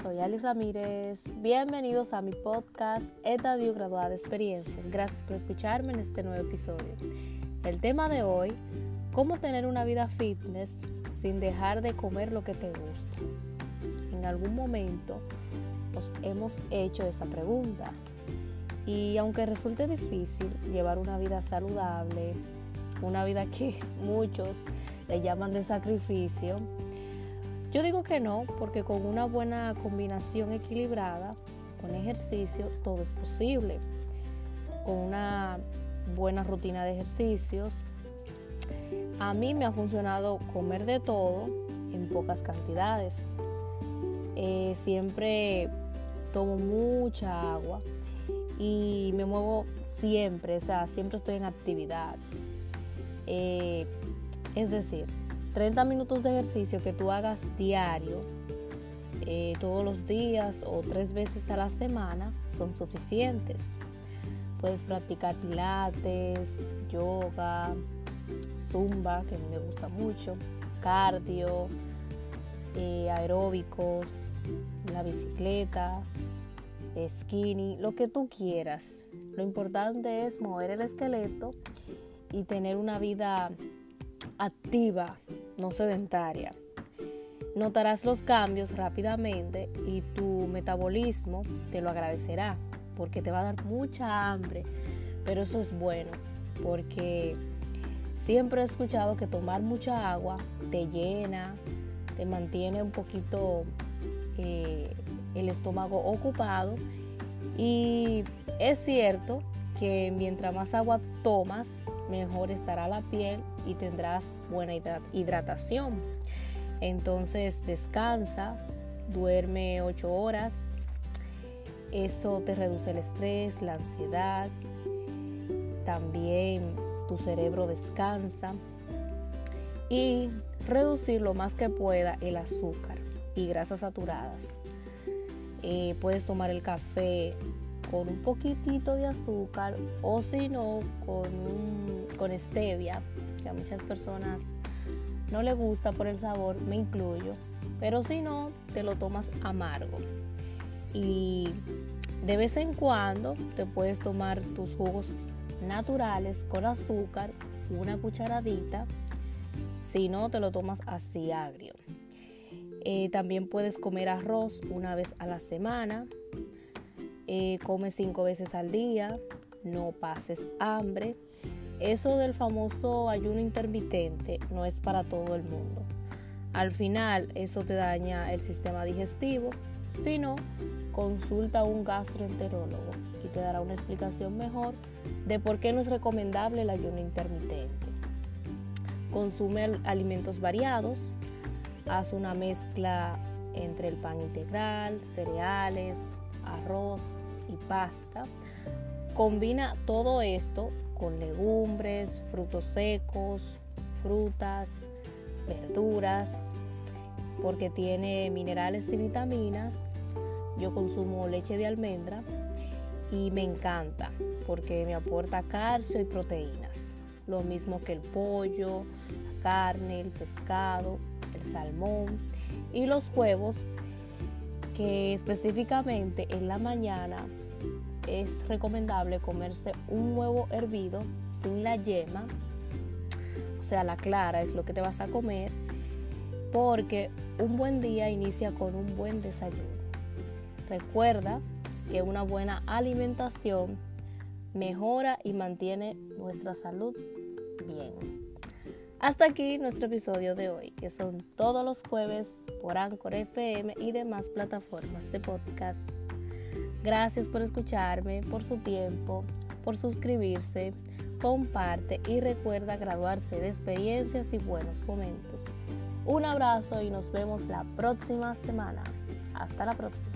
Soy Ali Ramírez. Bienvenidos a mi podcast Etadio Graduada de Experiencias. Gracias por escucharme en este nuevo episodio. El tema de hoy, cómo tener una vida fitness sin dejar de comer lo que te gusta. En algún momento nos hemos hecho esa pregunta. Y aunque resulte difícil llevar una vida saludable, una vida que muchos le llaman de sacrificio, yo digo que no, porque con una buena combinación equilibrada, con ejercicio, todo es posible. Con una buena rutina de ejercicios, a mí me ha funcionado comer de todo en pocas cantidades. Eh, siempre tomo mucha agua y me muevo siempre, o sea, siempre estoy en actividad. Eh, es decir, 30 minutos de ejercicio que tú hagas diario, eh, todos los días o tres veces a la semana son suficientes. Puedes practicar pilates, yoga, zumba, que a mí me gusta mucho, cardio, eh, aeróbicos, la bicicleta, skinny, lo que tú quieras. Lo importante es mover el esqueleto y tener una vida activa, no sedentaria. Notarás los cambios rápidamente y tu metabolismo te lo agradecerá porque te va a dar mucha hambre, pero eso es bueno porque siempre he escuchado que tomar mucha agua te llena, te mantiene un poquito eh, el estómago ocupado y es cierto que mientras más agua tomas, mejor estará la piel y tendrás buena hidratación. Entonces descansa, duerme 8 horas. Eso te reduce el estrés, la ansiedad. También tu cerebro descansa. Y reducir lo más que pueda el azúcar y grasas saturadas. Eh, puedes tomar el café con un poquitito de azúcar o si no con, con stevia, que a muchas personas no le gusta por el sabor, me incluyo, pero si no, te lo tomas amargo. Y de vez en cuando te puedes tomar tus jugos naturales con azúcar, una cucharadita, si no, te lo tomas así agrio. Eh, también puedes comer arroz una vez a la semana, eh, come cinco veces al día, no pases hambre. Eso del famoso ayuno intermitente no es para todo el mundo. Al final eso te daña el sistema digestivo, sino consulta a un gastroenterólogo y te dará una explicación mejor de por qué no es recomendable el ayuno intermitente. Consume alimentos variados, haz una mezcla entre el pan integral, cereales, arroz y pasta. Combina todo esto con legumbres, frutos secos, frutas, verduras, porque tiene minerales y vitaminas. Yo consumo leche de almendra y me encanta porque me aporta calcio y proteínas. Lo mismo que el pollo, la carne, el pescado, el salmón y los huevos que específicamente en la mañana es recomendable comerse un huevo hervido sin la yema, o sea, la clara es lo que te vas a comer, porque un buen día inicia con un buen desayuno. Recuerda que una buena alimentación mejora y mantiene nuestra salud bien. Hasta aquí nuestro episodio de hoy, que son todos los jueves por Anchor FM y demás plataformas de podcast. Gracias por escucharme, por su tiempo, por suscribirse, comparte y recuerda graduarse de experiencias y buenos momentos. Un abrazo y nos vemos la próxima semana. Hasta la próxima.